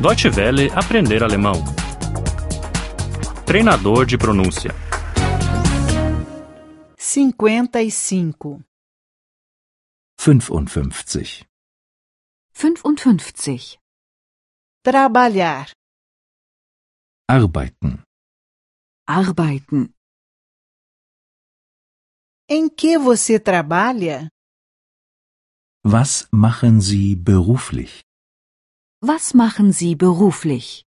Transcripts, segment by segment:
Deutsche Welle aprender alemão. Treinador de pronúncia. 55. 55. 55. Trabalhar. Arbeiten. Arbeiten. Em que você trabalha? Was machen Sie beruflich? Was machen Sie beruflich?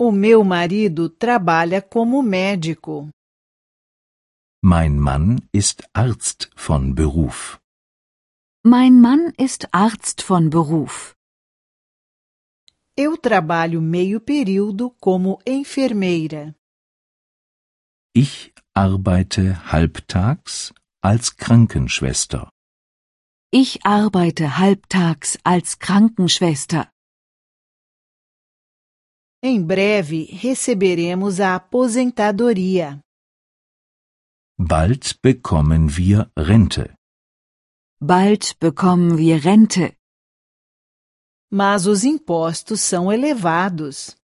O meu marido trabalha como médico. Mein Mann ist Arzt von Beruf. Mein Mann ist Arzt von Beruf. Eu trabalho meio período como enfermeira. Ich arbeite halbtags als Krankenschwester. Ich arbeite halbtags als Krankenschwester. Em breve receberemos a aposentadoria. Bald bekommen wir Rente. Bald bekommen wir Rente. Mas os impostos são elevados.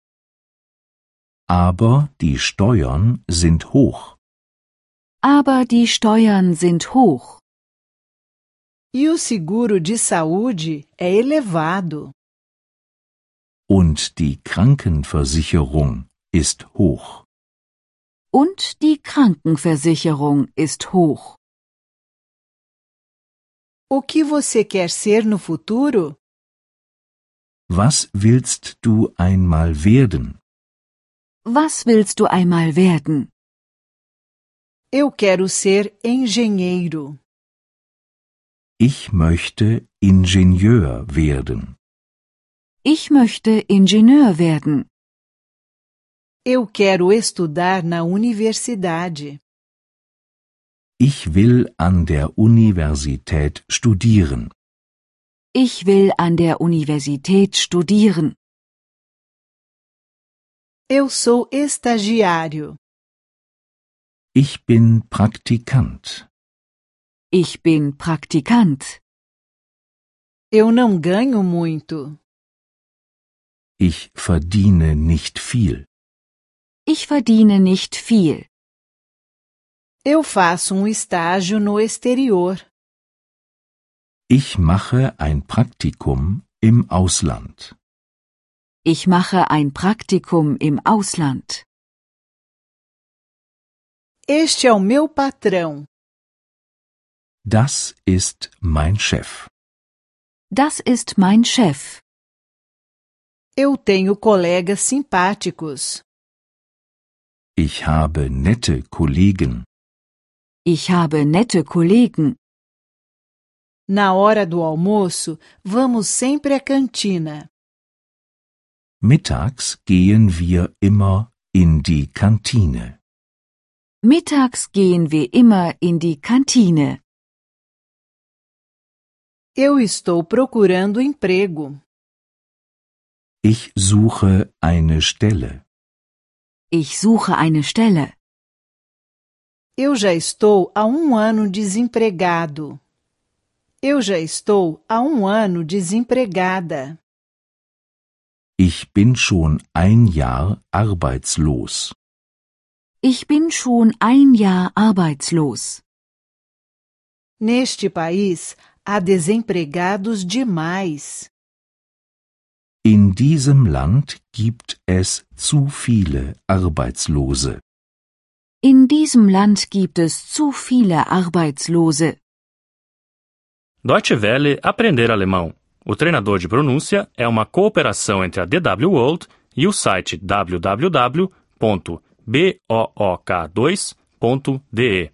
Aber die Steuern sind hoch. Aber die Steuern sind hoch. E o seguro de saúde é elevado. Und die Krankenversicherung ist hoch. Und die Krankenversicherung ist hoch. O que você quer ser no futuro? Was willst du einmal werden? Was willst du einmal werden? Eu quero ser engenheiro. Ich möchte Ingenieur werden. Ich möchte Ingenieur werden. Eu quero estudar na universidade. Ich will an der Universität studieren. Ich will an der Universität studieren. Eu sou estagiário. Ich bin Praktikant. Ich bin Praktikant. Eu não ganho muito. Ich verdiene nicht viel. Ich verdiene nicht viel. Eu faço um estágio no exterior. Ich mache ein Praktikum im Ausland. Ich mache ein Praktikum im Ausland. Este é o meu patrão. Das ist mein Chef. Das ist mein Chef. Eu tenho colegas simpáticos. Ich habe nette Kollegen. Ich habe nette Kollegen. Na hora do almoço, vamos sempre à cantina. Mittags gehen wir immer in die Kantine. Mittags gehen wir immer in die Kantine. Eu estou procurando emprego. Ich suche eine Stelle. Ich suche eine Stelle. Eu já estou há um ano desempregado. Eu já estou há um ano desempregada. Ich bin schon ein Jahr arbeitslos. Ich bin schon ein Jahr arbeitslos. Neste país, há desempregados demais. In diesem Land gibt es zu viele Arbeitslose. In diesem Land gibt es zu viele Arbeitslose. Deutsche Welle aprender alemão. O treinador de pronúncia é uma cooperação entre a DW World e o site www.book2.de.